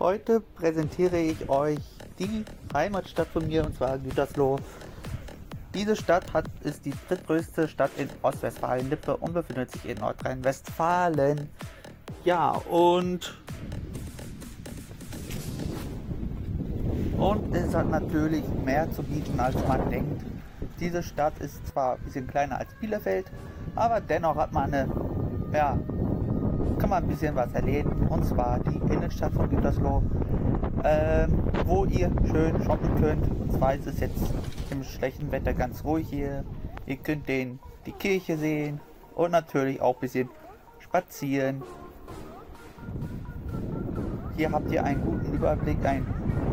Heute präsentiere ich euch die Heimatstadt von mir und zwar Gütersloh. Diese Stadt hat, ist die drittgrößte Stadt in Ostwestfalen-Lippe und befindet sich in Nordrhein-Westfalen. Ja, und und es hat natürlich mehr zu bieten, als man denkt. Diese Stadt ist zwar ein bisschen kleiner als Bielefeld, aber dennoch hat man eine, ja, kann man ein bisschen was erleben. Und zwar die Innenstadt von Gütersloh, ähm, wo ihr schön shoppen könnt. Und zwar ist es jetzt im schlechten Wetter ganz ruhig hier. Ihr könnt den, die Kirche sehen und natürlich auch ein bisschen spazieren. Hier habt ihr einen guten Überblick, ein,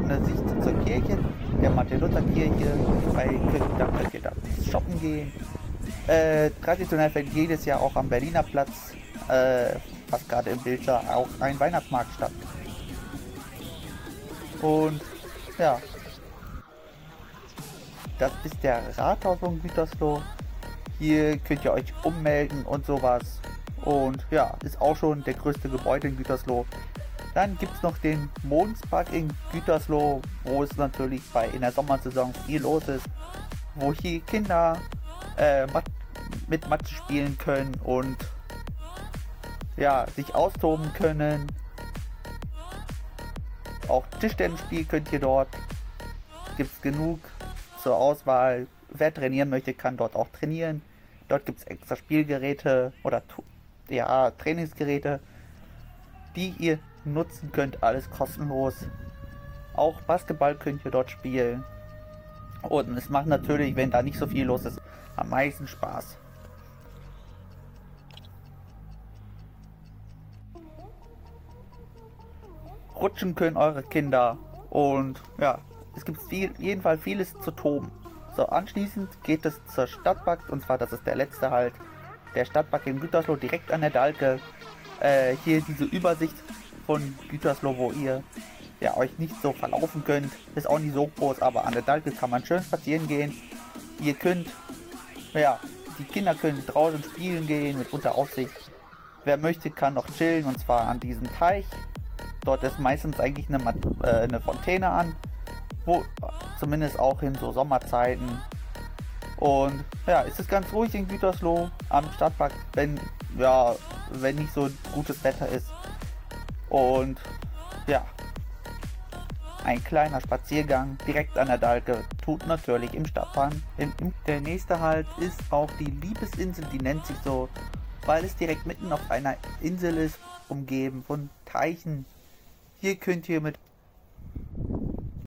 eine Sicht zur Kirche, der Martin-Luther-Kirche. Könnt ihr da shoppen gehen. Äh, traditionell fällt jedes Jahr auch am Berliner Platz, äh, was gerade im Bild sah, auch ein Weihnachtsmarkt statt. Und ja, das ist der Rathaus von Gütersloh. Hier könnt ihr euch ummelden und sowas. Und ja, ist auch schon der größte Gebäude in Gütersloh. Dann gibt es noch den Mondspark in Gütersloh, wo es natürlich bei in der Sommersaison viel los ist. Wo hier Kinder äh, mit Mathe spielen können und ja, sich austoben können. Auch Tischtennisspiel könnt ihr dort. Gibt es genug zur Auswahl. Wer trainieren möchte, kann dort auch trainieren. Dort gibt es extra Spielgeräte oder ja, Trainingsgeräte, die ihr nutzen könnt. Alles kostenlos. Auch Basketball könnt ihr dort spielen. Und es macht natürlich, wenn da nicht so viel los ist, am meisten Spaß. Rutschen können eure Kinder und ja, es gibt viel, jedenfalls vieles zu toben. So, anschließend geht es zur Stadtbank und zwar, das ist der letzte halt, der Stadtbank in Gütersloh direkt an der Dalke. Äh, hier diese Übersicht von Gütersloh, wo ihr ja, euch nicht so verlaufen könnt. Ist auch nicht so groß, aber an der Dalke kann man schön spazieren gehen. Ihr könnt, ja, die Kinder können draußen spielen gehen mit unter Aufsicht. Wer möchte, kann noch chillen und zwar an diesem Teich. Dort ist meistens eigentlich eine, äh, eine Fontäne an wo, zumindest auch in so Sommerzeiten. Und ja, es ist ganz ruhig in Gütersloh am Stadtpark, wenn, ja, wenn nicht so gutes Wetter ist. Und ja, ein kleiner Spaziergang direkt an der Dalke tut natürlich im Stadtpark. der nächste Halt ist auch die Liebesinsel, die nennt sich so, weil es direkt mitten auf einer Insel ist, umgeben von Teichen. Hier könnt ihr mit